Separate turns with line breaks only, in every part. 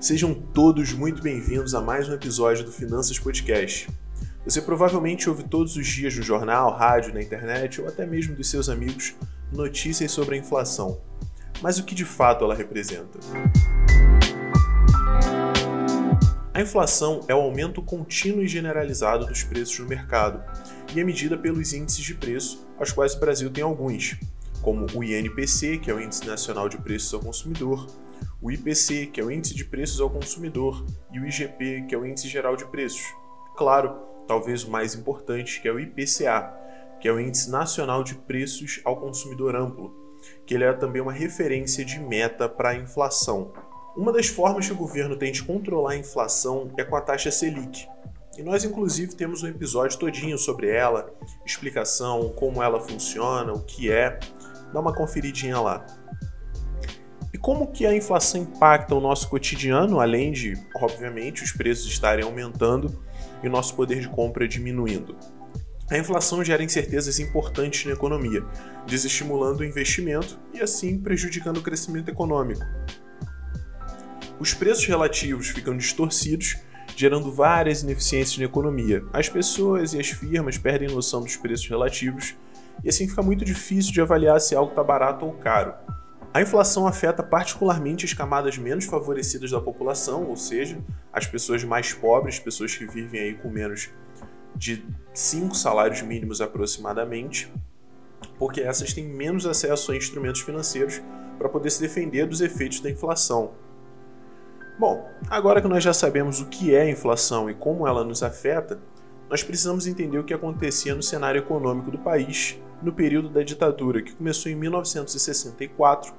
Sejam todos muito bem-vindos a mais um episódio do Finanças Podcast. Você provavelmente ouve todos os dias no jornal, rádio, na internet ou até mesmo dos seus amigos notícias sobre a inflação. Mas o que de fato ela representa? A inflação é o aumento contínuo e generalizado dos preços no mercado e é medida pelos índices de preço, aos quais o Brasil tem alguns, como o INPC, que é o Índice Nacional de Preços ao Consumidor, o IPC, que é o Índice de Preços ao Consumidor, e o IGP, que é o Índice Geral de Preços. Claro, talvez o mais importante, que é o IPCA, que é o Índice Nacional de Preços ao Consumidor Amplo, que ele é também uma referência de meta para a inflação. Uma das formas que o governo tem de controlar a inflação é com a taxa Selic. E nós, inclusive, temos um episódio todinho sobre ela, explicação, como ela funciona, o que é. Dá uma conferidinha lá. E como que a inflação impacta o nosso cotidiano, além de, obviamente, os preços estarem aumentando e o nosso poder de compra diminuindo? A inflação gera incertezas importantes na economia, desestimulando o investimento e assim prejudicando o crescimento econômico. Os preços relativos ficam distorcidos, gerando várias ineficiências na economia. As pessoas e as firmas perdem noção dos preços relativos e assim fica muito difícil de avaliar se algo está barato ou caro. A inflação afeta particularmente as camadas menos favorecidas da população, ou seja, as pessoas mais pobres, pessoas que vivem aí com menos de 5 salários mínimos aproximadamente, porque essas têm menos acesso a instrumentos financeiros para poder se defender dos efeitos da inflação. Bom, agora que nós já sabemos o que é a inflação e como ela nos afeta, nós precisamos entender o que acontecia no cenário econômico do país no período da ditadura, que começou em 1964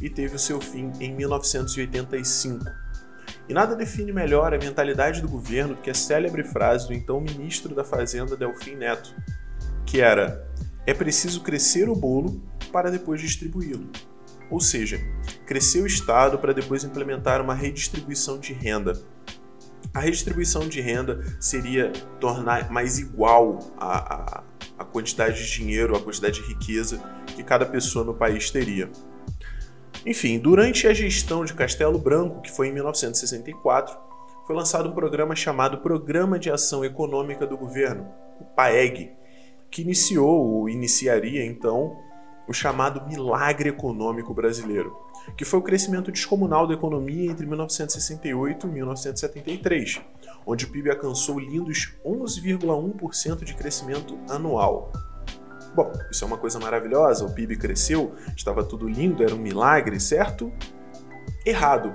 e teve o seu fim em 1985. E nada define melhor a mentalidade do governo do que a célebre frase do então ministro da Fazenda Delfim Neto, que era: é preciso crescer o bolo para depois distribuí-lo. Ou seja, crescer o Estado para depois implementar uma redistribuição de renda. A redistribuição de renda seria tornar mais igual a, a, a quantidade de dinheiro, a quantidade de riqueza que cada pessoa no país teria. Enfim, durante a gestão de Castelo Branco, que foi em 1964, foi lançado um programa chamado Programa de Ação Econômica do Governo, o PAEG, que iniciou ou iniciaria então o chamado milagre econômico brasileiro, que foi o crescimento descomunal da economia entre 1968 e 1973, onde o PIB alcançou lindos 11,1% de crescimento anual. Bom, isso é uma coisa maravilhosa, o PIB cresceu, estava tudo lindo, era um milagre, certo? Errado.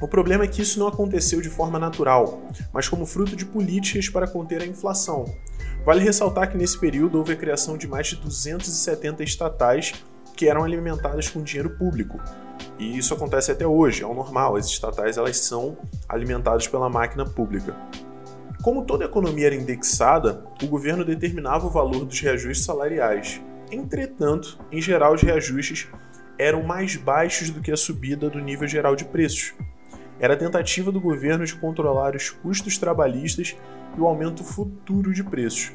O problema é que isso não aconteceu de forma natural, mas como fruto de políticas para conter a inflação, Vale ressaltar que nesse período houve a criação de mais de 270 estatais que eram alimentadas com dinheiro público. E isso acontece até hoje, é o normal, as estatais elas são alimentadas pela máquina pública. Como toda economia era indexada, o governo determinava o valor dos reajustes salariais. Entretanto, em geral, os reajustes eram mais baixos do que a subida do nível geral de preços. Era a tentativa do governo de controlar os custos trabalhistas e o aumento futuro de preços.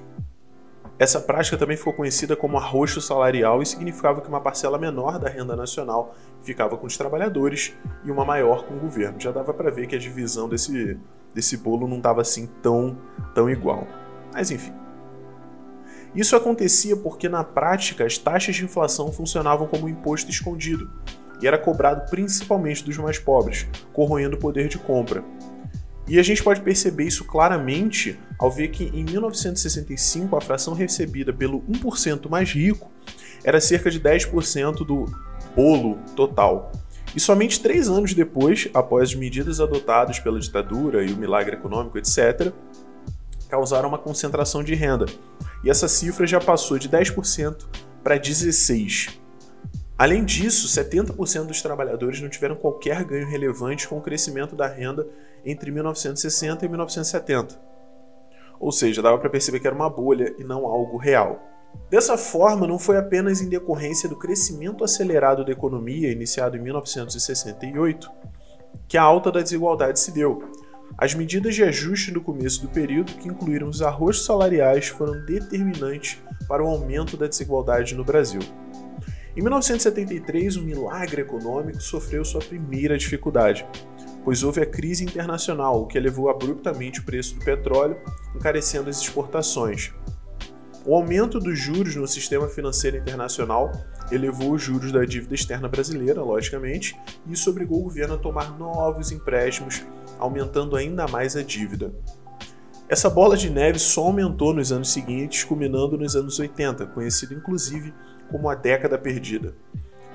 Essa prática também ficou conhecida como arroxo salarial e significava que uma parcela menor da renda nacional ficava com os trabalhadores e uma maior com o governo. Já dava para ver que a divisão desse, desse bolo não estava assim tão, tão igual. Mas enfim. Isso acontecia porque, na prática, as taxas de inflação funcionavam como um imposto escondido e era cobrado principalmente dos mais pobres, corroendo o poder de compra. E a gente pode perceber isso claramente ao ver que em 1965 a fração recebida pelo 1% mais rico era cerca de 10% do bolo total. E somente três anos depois, após as medidas adotadas pela ditadura e o milagre econômico, etc., causaram uma concentração de renda. E essa cifra já passou de 10% para 16%. Além disso, 70% dos trabalhadores não tiveram qualquer ganho relevante com o crescimento da renda entre 1960 e 1970. Ou seja, dava para perceber que era uma bolha e não algo real. Dessa forma, não foi apenas em decorrência do crescimento acelerado da economia, iniciado em 1968, que a alta da desigualdade se deu, As medidas de ajuste no começo do período, que incluíram os arrojos salariais, foram determinantes para o aumento da desigualdade no Brasil. Em 1973, o milagre econômico sofreu sua primeira dificuldade, pois houve a crise internacional, o que elevou abruptamente o preço do petróleo, encarecendo as exportações. O aumento dos juros no sistema financeiro internacional elevou os juros da dívida externa brasileira, logicamente, e isso obrigou o governo a tomar novos empréstimos, aumentando ainda mais a dívida. Essa bola de neve só aumentou nos anos seguintes, culminando nos anos 80, conhecido inclusive como a década perdida.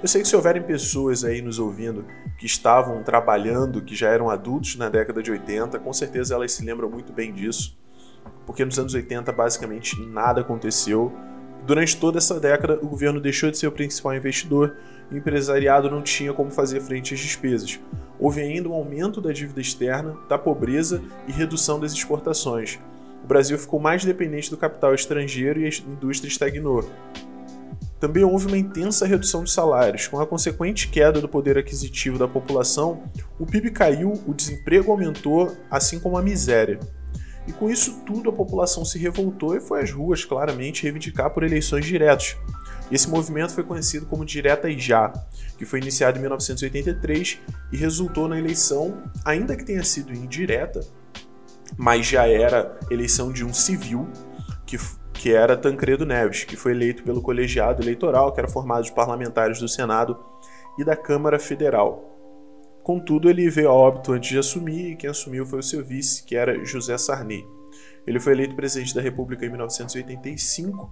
Eu sei que se houverem pessoas aí nos ouvindo que estavam trabalhando, que já eram adultos na década de 80, com certeza elas se lembram muito bem disso, porque nos anos 80 basicamente nada aconteceu. Durante toda essa década, o governo deixou de ser o principal investidor e o empresariado não tinha como fazer frente às despesas. Houve ainda um aumento da dívida externa, da pobreza e redução das exportações. O Brasil ficou mais dependente do capital estrangeiro e a indústria estagnou. Também houve uma intensa redução de salários. Com a consequente queda do poder aquisitivo da população, o PIB caiu, o desemprego aumentou, assim como a miséria. E com isso tudo, a população se revoltou e foi às ruas, claramente, reivindicar por eleições diretas. Esse movimento foi conhecido como Direta Já, que foi iniciado em 1983 e resultou na eleição, ainda que tenha sido indireta, mas já era eleição de um civil, que que era Tancredo Neves, que foi eleito pelo colegiado eleitoral, que era formado de parlamentares do Senado e da Câmara Federal. Contudo, ele veio a óbito antes de assumir, e quem assumiu foi o seu vice, que era José Sarney. Ele foi eleito presidente da República em 1985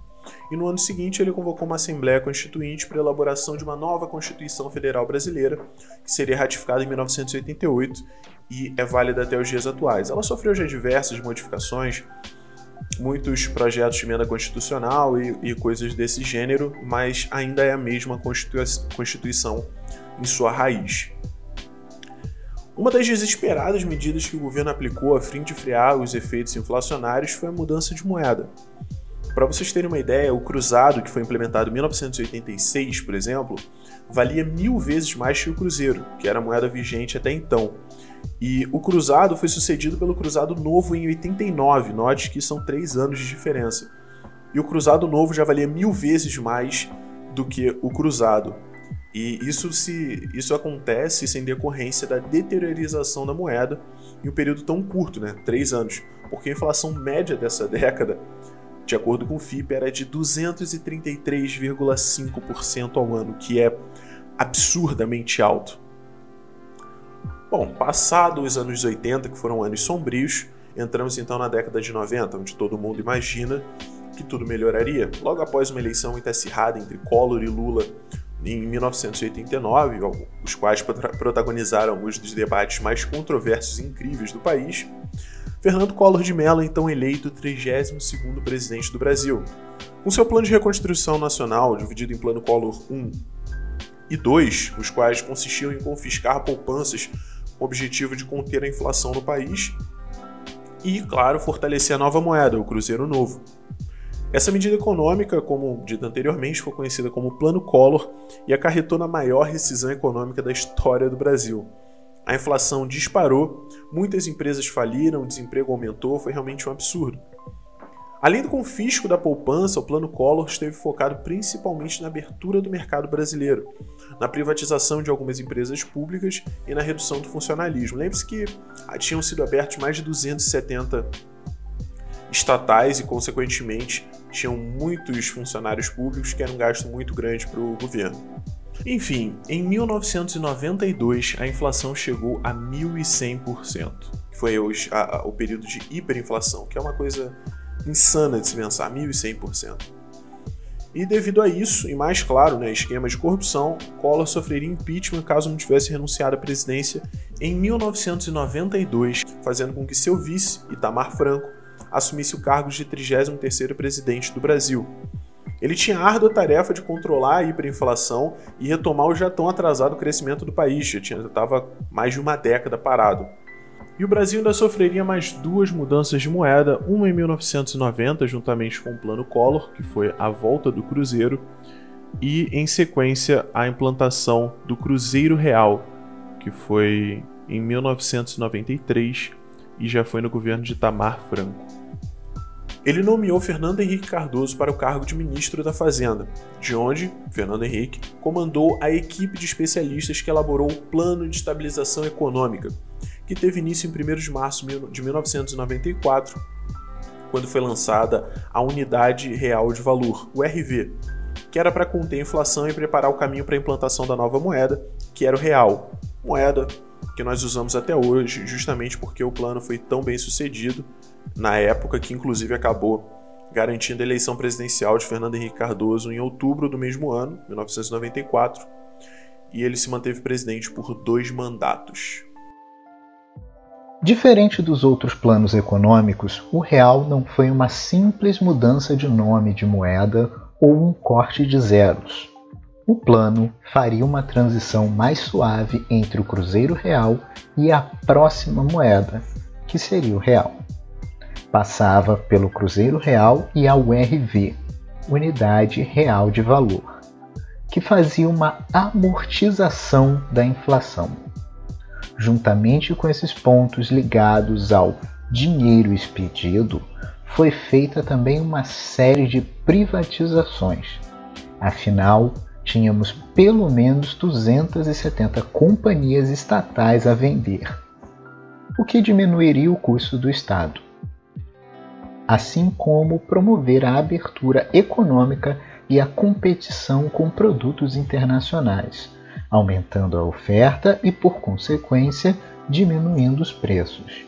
e no ano seguinte ele convocou uma Assembleia Constituinte para a elaboração de uma nova Constituição Federal Brasileira, que seria ratificada em 1988 e é válida até os dias atuais. Ela sofreu já diversas modificações, muitos projetos de emenda constitucional e, e, coisas desse gênero, mas ainda é a mesma Constituição em sua raiz. Uma das desesperadas medidas que o governo aplicou a fim de frear os efeitos inflacionários foi a mudança de moeda. Para vocês terem uma ideia, o cruzado, que foi implementado em 1986, por exemplo, valia mil vezes mais que o cruzeiro, que era a moeda vigente até então. E o cruzado foi sucedido pelo cruzado novo em 89, note que são três anos de diferença. E o cruzado novo já valia mil vezes mais do que o cruzado. E isso, se, isso acontece sem decorrência da deteriorização da moeda em um período tão curto, né? três anos. Porque a inflação média dessa década, de acordo com o FIPE, era de 233,5% ao ano, que é absurdamente alto. Bom, passados os anos 80, que foram anos sombrios, entramos então na década de 90, onde todo mundo imagina que tudo melhoraria. Logo após uma eleição muito acirrada entre Collor e Lula em 1989, os quais protagonizaram alguns dos debates mais controversos e incríveis do país, Fernando Collor de Mello, então eleito 32º presidente do Brasil. Com seu plano de reconstrução nacional, dividido em Plano Collor 1 e 2, os quais consistiam em confiscar poupanças o objetivo de conter a inflação no país e, claro, fortalecer a nova moeda, o Cruzeiro Novo. Essa medida econômica, como dito anteriormente, foi conhecida como Plano Collor e acarretou na maior rescisão econômica da história do Brasil. A inflação disparou, muitas empresas faliram, o desemprego aumentou, foi realmente um absurdo. Além do confisco da poupança, o Plano Collor esteve focado principalmente na abertura do mercado brasileiro, na privatização de algumas empresas públicas e na redução do funcionalismo. Lembre-se que tinham sido abertos mais de 270 estatais e, consequentemente, tinham muitos funcionários públicos, que era um gasto muito grande para o governo. Enfim, em 1992 a inflação chegou a 1.100%, que foi hoje a, a, o período de hiperinflação, que é uma coisa insana de se pensar, 1.100%. E devido a isso, e mais claro, né, esquema de corrupção, Collor sofreria impeachment caso não tivesse renunciado à presidência em 1992, fazendo com que seu vice, Itamar Franco, assumisse o cargo de 33º presidente do Brasil. Ele tinha a árdua tarefa de controlar a hiperinflação e retomar o já tão atrasado crescimento do país, já estava mais de uma década parado. E o Brasil ainda sofreria mais duas mudanças de moeda, uma em 1990, juntamente com o Plano Collor, que foi a volta do Cruzeiro, e em sequência a implantação do Cruzeiro Real, que foi em 1993, e já foi no governo de Tamar Franco. Ele nomeou Fernando Henrique Cardoso para o cargo de ministro da Fazenda, de onde Fernando Henrique comandou a equipe de especialistas que elaborou o Plano de Estabilização Econômica, que teve início em 1 de março de 1994, quando foi lançada a Unidade Real de Valor, o RV, que era para conter a inflação e preparar o caminho para a implantação da nova moeda, que era o real, moeda que nós usamos até hoje, justamente porque o plano foi tão bem sucedido na época que inclusive acabou garantindo a eleição presidencial de Fernando Henrique Cardoso em outubro do mesmo ano, 1994, e ele se manteve presidente por dois mandatos.
Diferente dos outros planos econômicos, o real não foi uma simples mudança de nome de moeda ou um corte de zeros. O plano faria uma transição mais suave entre o Cruzeiro Real e a próxima moeda, que seria o real passava pelo Cruzeiro Real e a URV, Unidade Real de Valor, que fazia uma amortização da inflação. Juntamente com esses pontos ligados ao dinheiro expedido, foi feita também uma série de privatizações. Afinal, tínhamos pelo menos 270 companhias estatais a vender, o que diminuiria o custo do Estado assim como promover a abertura econômica e a competição com produtos internacionais, aumentando a oferta e, por consequência, diminuindo os preços.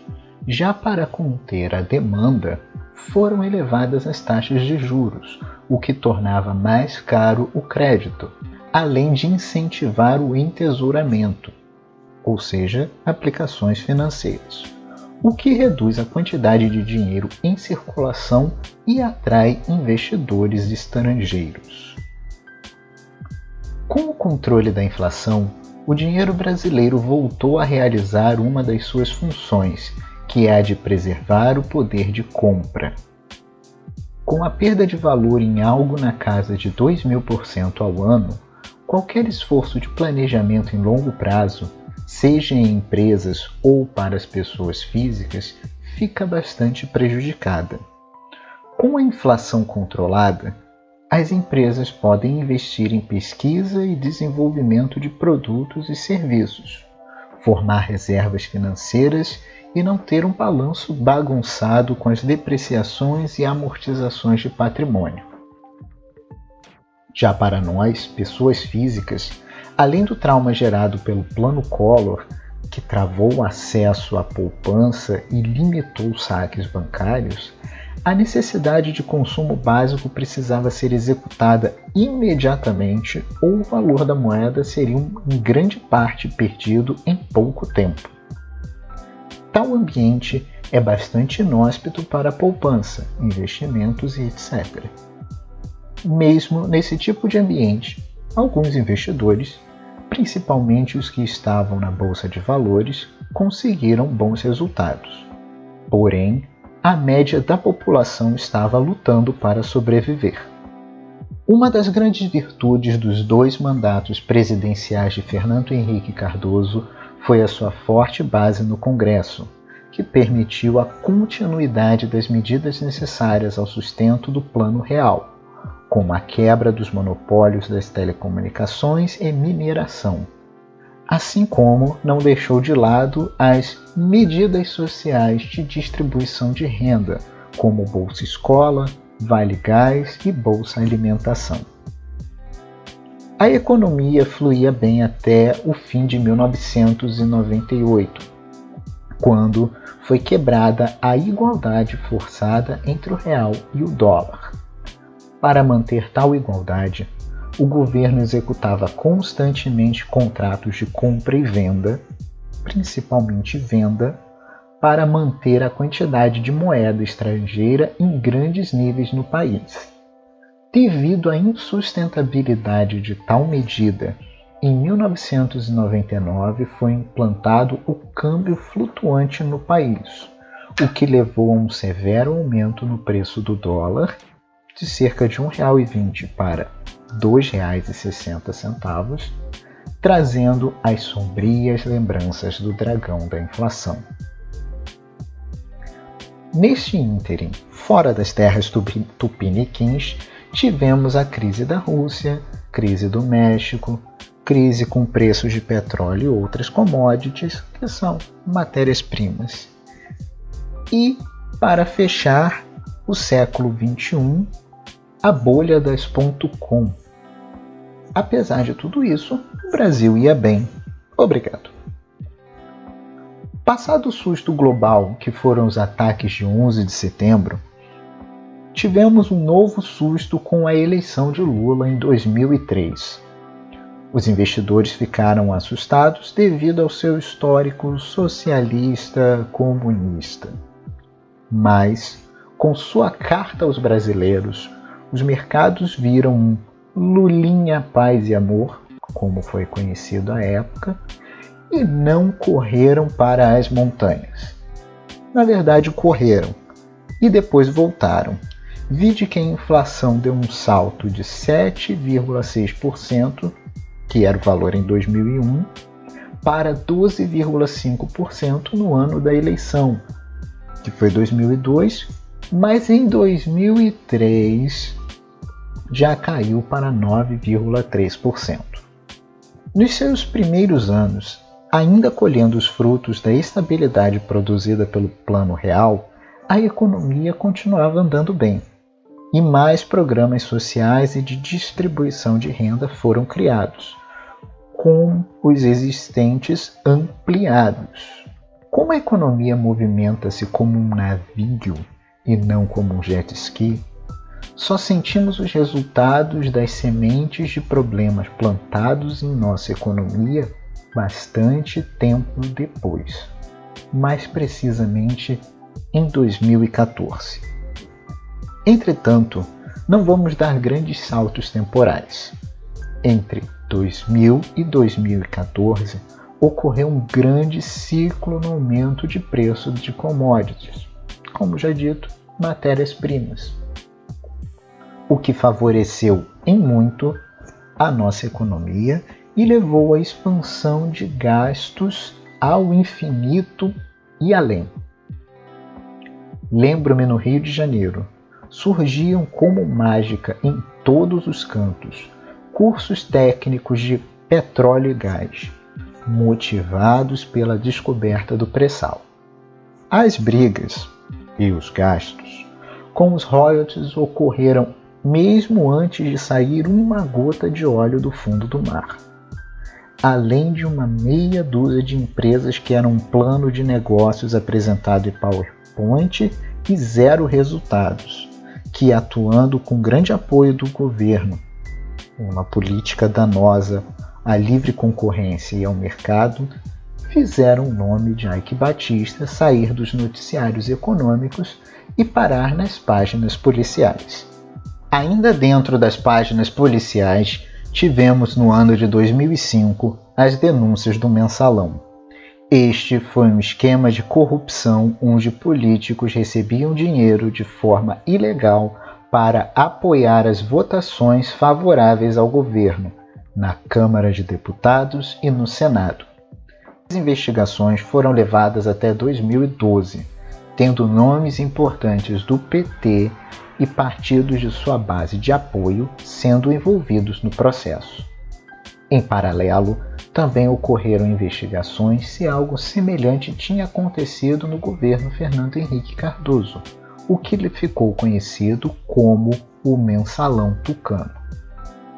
Já para conter a demanda, foram elevadas as taxas de juros, o que tornava mais caro o crédito, além de incentivar o entesouramento, ou seja, aplicações financeiras o que reduz a quantidade de dinheiro em circulação e atrai investidores estrangeiros. Com o controle da inflação, o dinheiro brasileiro voltou a realizar uma das suas funções, que é a de preservar o poder de compra. Com a perda de valor em algo na casa de 2 mil por cento ao ano, qualquer esforço de planejamento em longo prazo seja em empresas ou para as pessoas físicas, fica bastante prejudicada. Com a inflação controlada, as empresas podem investir em pesquisa e desenvolvimento de produtos e serviços, formar reservas financeiras e não ter um balanço bagunçado com as depreciações e amortizações de patrimônio. Já para nós, pessoas físicas, Além do trauma gerado pelo Plano Collor, que travou o acesso à poupança e limitou os saques bancários, a necessidade de consumo básico precisava ser executada imediatamente ou o valor da moeda seria em grande parte perdido em pouco tempo. Tal ambiente é bastante inóspito para poupança, investimentos e etc. Mesmo nesse tipo de ambiente, alguns investidores principalmente os que estavam na bolsa de valores, conseguiram bons resultados. Porém, a média da população estava lutando para sobreviver. Uma das grandes virtudes dos dois mandatos presidenciais de Fernando Henrique Cardoso foi a sua forte base no Congresso, que permitiu a continuidade das medidas necessárias ao sustento do Plano Real, como a quebra dos monopólios das telecomunicações e mineração, assim como não deixou de lado as medidas sociais de distribuição de renda, como Bolsa Escola, Vale Gás e Bolsa Alimentação. A economia fluía bem até o fim de 1998, quando foi quebrada a igualdade forçada entre o real e o dólar. Para manter tal igualdade, o governo executava constantemente contratos de compra e venda, principalmente venda, para manter a quantidade de moeda estrangeira em grandes níveis no país. Devido à insustentabilidade de tal medida, em 1999 foi implantado o câmbio flutuante no país, o que levou a um severo aumento no preço do dólar de cerca de R$ 1,20 para R$ 2,60, trazendo as sombrias lembranças do dragão da inflação. Neste ínterim, fora das terras tupiniquins, tivemos a crise da Rússia, crise do México, crise com preços de petróleo e outras commodities, que são matérias-primas. E, para fechar o século XXI, a bolha das .com. Apesar de tudo isso, o Brasil ia bem. Obrigado. Passado o susto global que foram os ataques de 11 de setembro, tivemos um novo susto com a eleição de Lula em 2003. Os investidores ficaram assustados devido ao seu histórico socialista comunista. Mas, com sua carta aos brasileiros, os mercados viram um Lulinha Paz e Amor, como foi conhecido à época, e não correram para as montanhas. Na verdade, correram e depois voltaram. Vide que a inflação deu um salto de 7,6%, que era o valor em 2001, para 12,5% no ano da eleição, que foi 2002, mas em 2003 já caiu para 9,3%. Nos seus primeiros anos, ainda colhendo os frutos da estabilidade produzida pelo Plano Real, a economia continuava andando bem, e mais programas sociais e de distribuição de renda foram criados, com os existentes ampliados. Como a economia movimenta-se como um navio e não como um jet ski, só sentimos os resultados das sementes de problemas plantados em nossa economia bastante tempo depois, mais precisamente em 2014. Entretanto, não vamos dar grandes saltos temporais. Entre 2000 e 2014, ocorreu um grande ciclo no aumento de preço de commodities, como já dito, matérias-primas, o que favoreceu em muito a nossa economia e levou à expansão de gastos ao infinito e além. Lembro-me no Rio de Janeiro, surgiam como mágica em todos os cantos cursos técnicos de petróleo e gás, motivados pela descoberta do pré-sal. As brigas e os gastos com os royalties ocorreram mesmo antes de sair uma gota de óleo do fundo do mar além de uma meia dúzia de empresas que eram um plano de negócios apresentado em PowerPoint e zero resultados, que atuando com grande apoio do governo, uma política danosa à livre concorrência e ao mercado, fizeram o nome de Ike Batista sair dos noticiários econômicos e parar nas páginas policiais. Ainda dentro das páginas policiais, tivemos no ano de 2005 as denúncias do mensalão. Este foi um esquema de corrupção onde políticos recebiam dinheiro de forma ilegal para apoiar as votações favoráveis ao governo na Câmara de Deputados e no Senado. As investigações foram levadas até 2012, tendo nomes importantes do PT e partidos de sua base de apoio sendo envolvidos no processo. Em paralelo, também ocorreram investigações se algo semelhante tinha acontecido no governo Fernando Henrique Cardoso, o que lhe ficou conhecido como o Mensalão Tucano.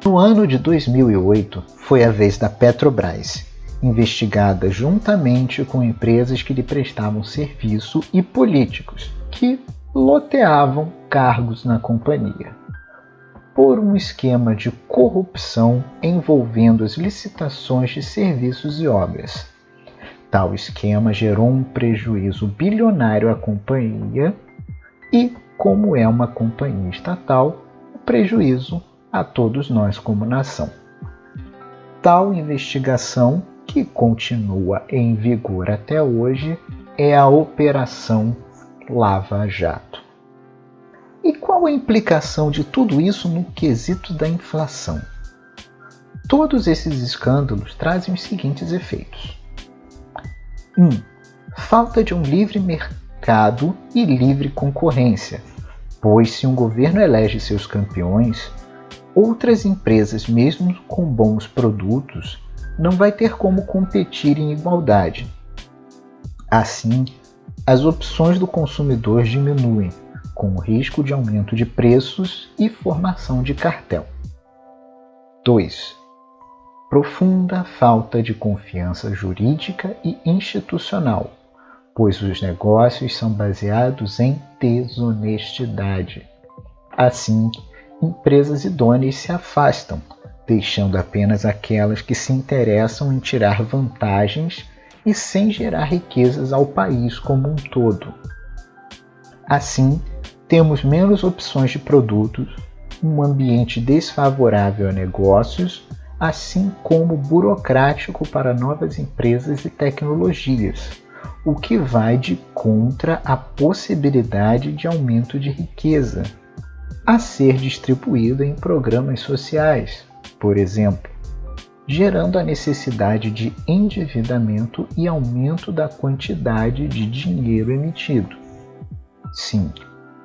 No ano de 2008, foi a vez da Petrobras, investigada juntamente com empresas que lhe prestavam serviço e políticos, que loteavam cargos na companhia, por um esquema de corrupção envolvendo as licitações de serviços e obras. Tal esquema gerou um prejuízo bilionário à companhia e, como é uma companhia estatal, o prejuízo a todos nós como nação. Tal investigação, que continua em vigor até hoje, é a Operação Lava Jato. E qual a implicação de tudo isso no quesito da inflação? Todos esses escândalos trazem os seguintes efeitos: 1. Um, falta de um livre mercado e livre concorrência, pois se um governo elege seus campeões, outras empresas, mesmo com bons produtos, não vai ter como competir em igualdade. Assim, as opções do consumidor diminuem, com o risco de aumento de preços e formação de cartel. 2. Profunda falta de confiança jurídica e institucional, pois os negócios são baseados em desonestidade. Assim, empresas idôneas se afastam, deixando apenas aquelas que se interessam em tirar vantagens e sem gerar riquezas ao país como um todo. Assim, temos menos opções de produtos, um ambiente desfavorável a negócios, assim como burocrático para novas empresas e tecnologias, o que vai de contra a possibilidade de aumento de riqueza a ser distribuída em programas sociais, por exemplo, gerando a necessidade de endividamento e aumento da quantidade de dinheiro emitido. Sim,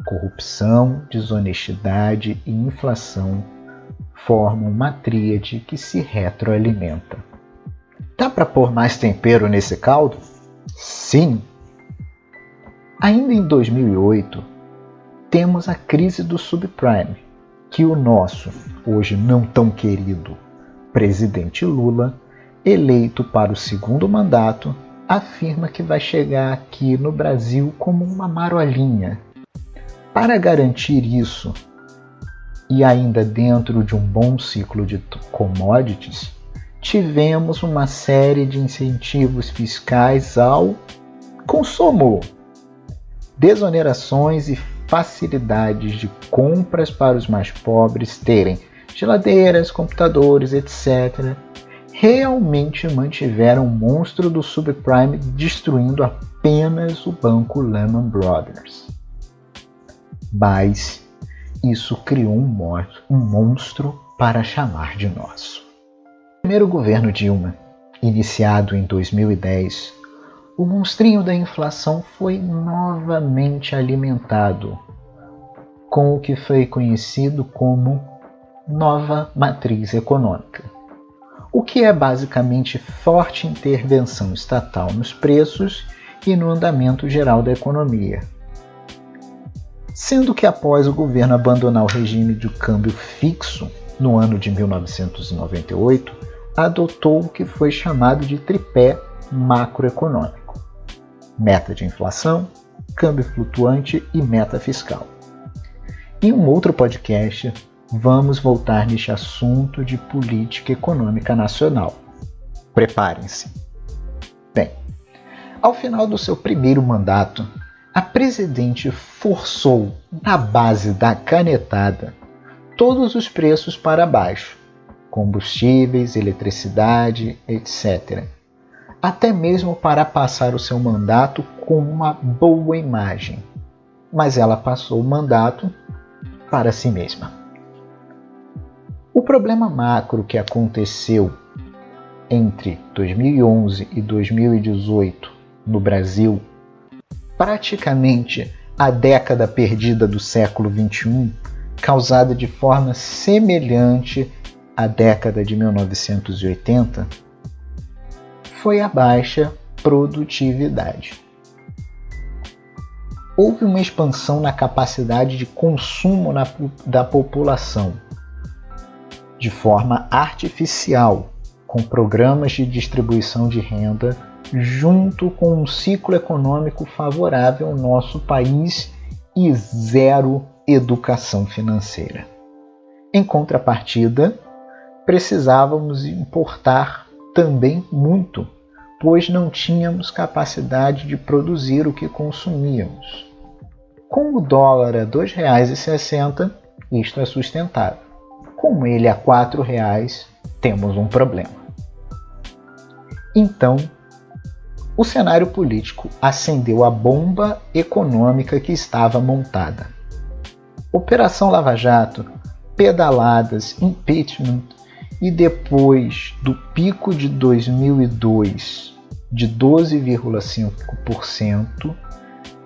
corrupção, desonestidade e inflação formam uma tríade que se retroalimenta. Dá para pôr mais tempero nesse caldo? Sim! Ainda em 2008, temos a crise do subprime, que o nosso, hoje não tão querido, presidente Lula, eleito para o segundo mandato, afirma que vai chegar aqui no Brasil como uma marolinha. Para garantir isso, e ainda dentro de um bom ciclo de commodities, tivemos uma série de incentivos fiscais ao consumo, desonerações e facilidades de compras para os mais pobres terem geladeiras, computadores, etc., realmente mantiveram o monstro do subprime destruindo apenas o banco Lehman Brothers. Mas isso criou um, um monstro para chamar de nosso. No primeiro governo Dilma, iniciado em 2010, o monstrinho da inflação foi novamente alimentado com o que foi conhecido como nova matriz econômica, o que é basicamente forte intervenção estatal nos preços e no andamento geral da economia. Sendo que após o governo abandonar o regime de câmbio fixo no ano de 1998, adotou o que foi chamado de tripé macroeconômico meta de inflação, câmbio flutuante e meta fiscal. Em um outro podcast, vamos voltar neste assunto de política econômica nacional. Preparem-se. Bem, ao final do seu primeiro mandato, a presidente forçou, na base da canetada, todos os preços para baixo combustíveis, eletricidade, etc até mesmo para passar o seu mandato com uma boa imagem. Mas ela passou o mandato para si mesma. O problema macro que aconteceu entre 2011 e 2018 no Brasil, praticamente a década perdida do século XXI, causada de forma semelhante à década de 1980, foi a baixa produtividade. Houve uma expansão na capacidade de consumo na, da população, de forma artificial, com programas de distribuição de renda, junto com um ciclo econômico favorável ao nosso país e zero educação financeira. Em contrapartida, precisávamos importar também muito, pois não tínhamos capacidade de produzir o que consumíamos. Com o dólar a R$ 2,60, isto é sustentável. Com ele a R$ 4,00, temos um problema. Então, o cenário político acendeu a bomba econômica que estava montada. Operação Lava Jato, pedaladas, impeachment, e depois do pico de 2002 de 12,5%,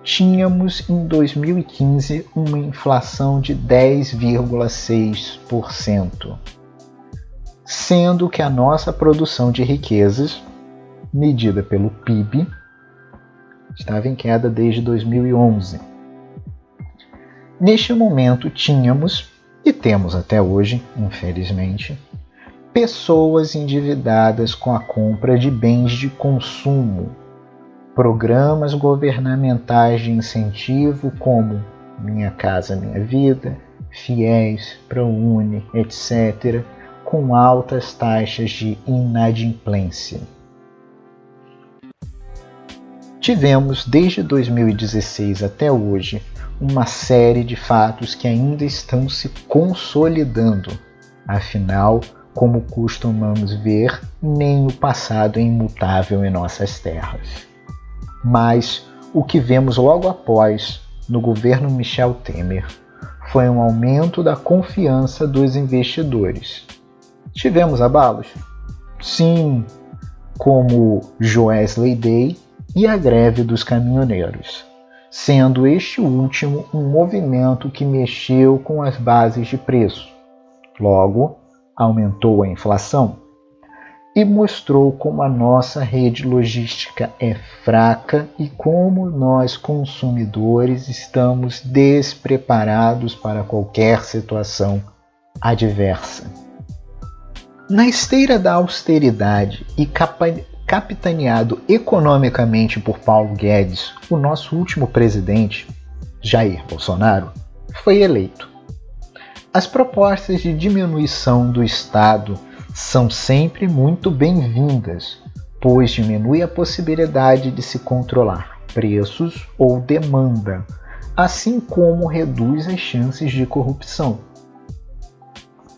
tínhamos em 2015 uma inflação de 10,6%, sendo que a nossa produção de riquezas, medida pelo PIB, estava em queda desde 2011. Neste momento tínhamos, e temos até hoje, infelizmente, pessoas endividadas com a compra de bens de consumo programas governamentais de incentivo como Minha Casa Minha Vida, FIES, ProUni, etc., com altas taxas de inadimplência. Tivemos desde 2016 até hoje uma série de fatos que ainda estão se consolidando. Afinal, como costumamos ver, nem o passado é imutável em nossas terras. Mas o que vemos logo após no governo Michel Temer foi um aumento da confiança dos investidores. Tivemos abalos? Sim, como Joesley Day e a greve dos caminhoneiros, sendo este último um movimento que mexeu com as bases de preço. Logo, aumentou a inflação e mostrou como a nossa rede logística é fraca e como nós, consumidores, estamos despreparados para qualquer situação adversa. Na esteira da austeridade e capitaneado economicamente por Paulo Guedes, o nosso último presidente, Jair Bolsonaro, foi eleito. As propostas de diminuição do Estado são sempre muito bem-vindas, pois diminui a possibilidade de se controlar preços ou demanda, assim como reduz as chances de corrupção.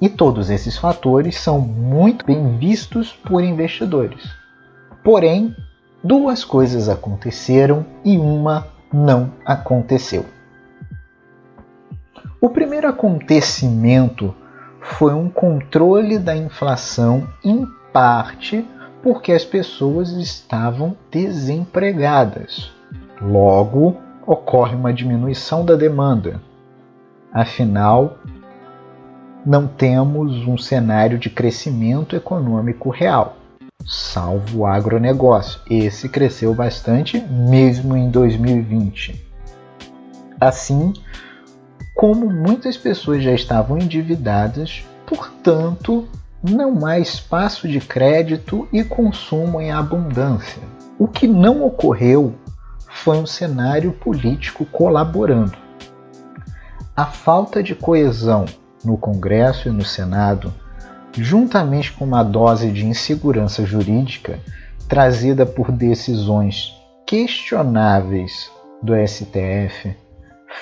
E todos esses fatores são muito bem vistos por investidores. Porém, duas coisas aconteceram e uma não aconteceu. O primeiro acontecimento foi um controle da inflação, em parte porque as pessoas estavam desempregadas. Logo, ocorre uma diminuição da demanda. Afinal, não temos um cenário de crescimento econômico real, salvo o agronegócio. Esse cresceu bastante mesmo em 2020. Assim, como muitas pessoas já estavam endividadas, portanto, não há espaço de crédito e consumo em abundância. O que não ocorreu foi um cenário político colaborando. A falta de coesão no Congresso e no Senado, juntamente com uma dose de insegurança jurídica trazida por decisões questionáveis do STF,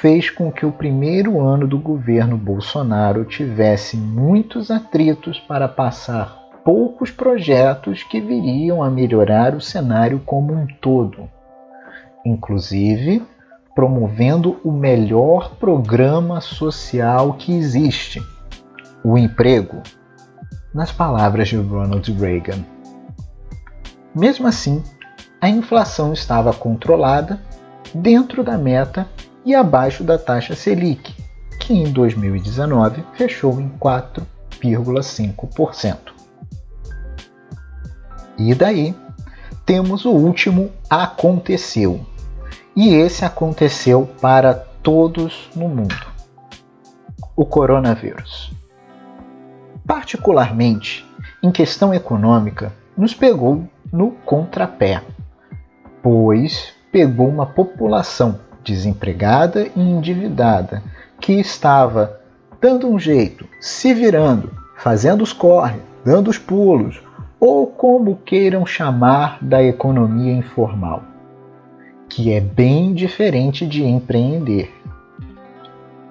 fez com que o primeiro ano do governo Bolsonaro tivesse muitos atritos para passar poucos projetos que viriam a melhorar o cenário como um todo, inclusive promovendo o melhor programa social que existe, o emprego, nas palavras de Ronald Reagan. Mesmo assim, a inflação estava controlada dentro da meta e abaixo da taxa Selic, que em 2019 fechou em 4,5%. E daí temos o último aconteceu. E esse aconteceu para todos no mundo. O coronavírus. Particularmente, em questão econômica, nos pegou no contrapé, pois pegou uma população desempregada e endividada, que estava dando um jeito, se virando, fazendo os corre, dando os pulos, ou como queiram chamar da economia informal, que é bem diferente de empreender.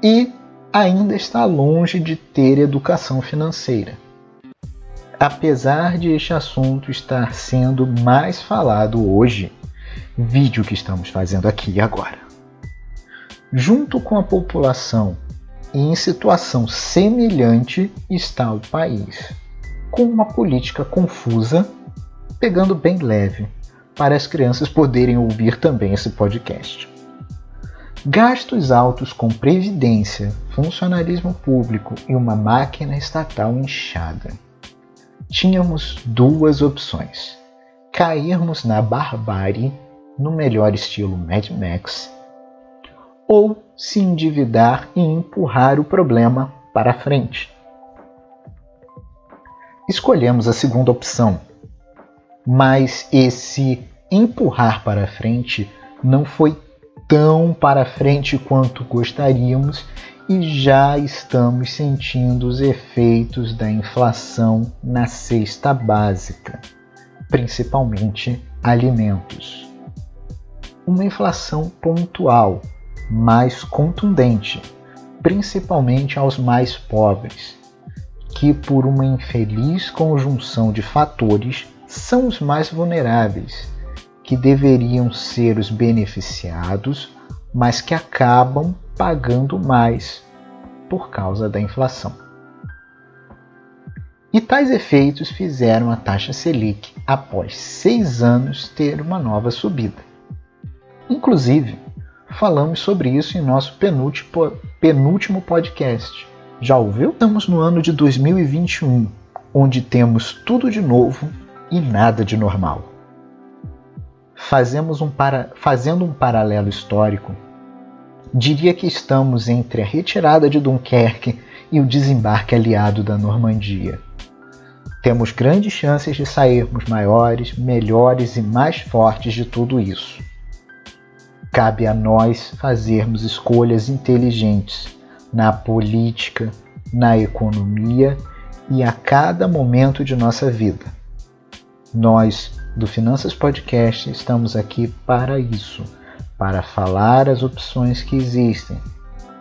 E ainda está longe de ter educação financeira. Apesar de este assunto estar sendo mais falado hoje, vídeo que estamos fazendo aqui agora junto com a população e em situação semelhante está o país, com uma política confusa, pegando bem leve, para as crianças poderem ouvir também esse podcast. gastos altos com previdência, funcionalismo público e uma máquina estatal inchada. Tínhamos duas opções: cairmos na barbárie, no melhor estilo Mad Max, ou se endividar e empurrar o problema para frente. Escolhemos a segunda opção, mas esse empurrar para frente não foi tão para frente quanto gostaríamos e já estamos sentindo os efeitos da inflação na cesta básica, principalmente alimentos. Uma inflação pontual, mais contundente, principalmente aos mais pobres, que por uma infeliz conjunção de fatores são os mais vulneráveis que deveriam ser os beneficiados, mas que acabam pagando mais por causa da inflação. E tais efeitos fizeram a taxa Selic, após seis anos, ter uma nova subida. Inclusive, falamos sobre isso em nosso penúltimo podcast. Já ouviu? Estamos no ano de 2021, onde temos tudo de novo e nada de normal fazemos um para... fazendo um paralelo histórico, diria que estamos entre a retirada de Dunkerque e o desembarque aliado da Normandia. Temos grandes chances de sairmos maiores, melhores e mais fortes de tudo isso. Cabe a nós fazermos escolhas inteligentes na política, na economia e a cada momento de nossa vida. Nós do Finanças Podcast estamos aqui para isso, para falar as opções que existem,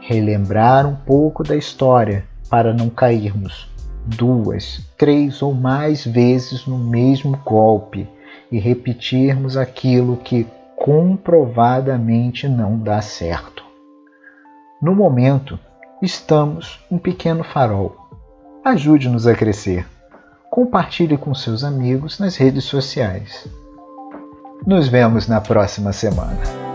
relembrar um pouco da história para não cairmos duas, três ou mais vezes no mesmo golpe e repetirmos aquilo que comprovadamente não dá certo. No momento, estamos um pequeno farol. Ajude-nos a crescer compartilhe com seus amigos nas redes sociais. Nos vemos na próxima semana.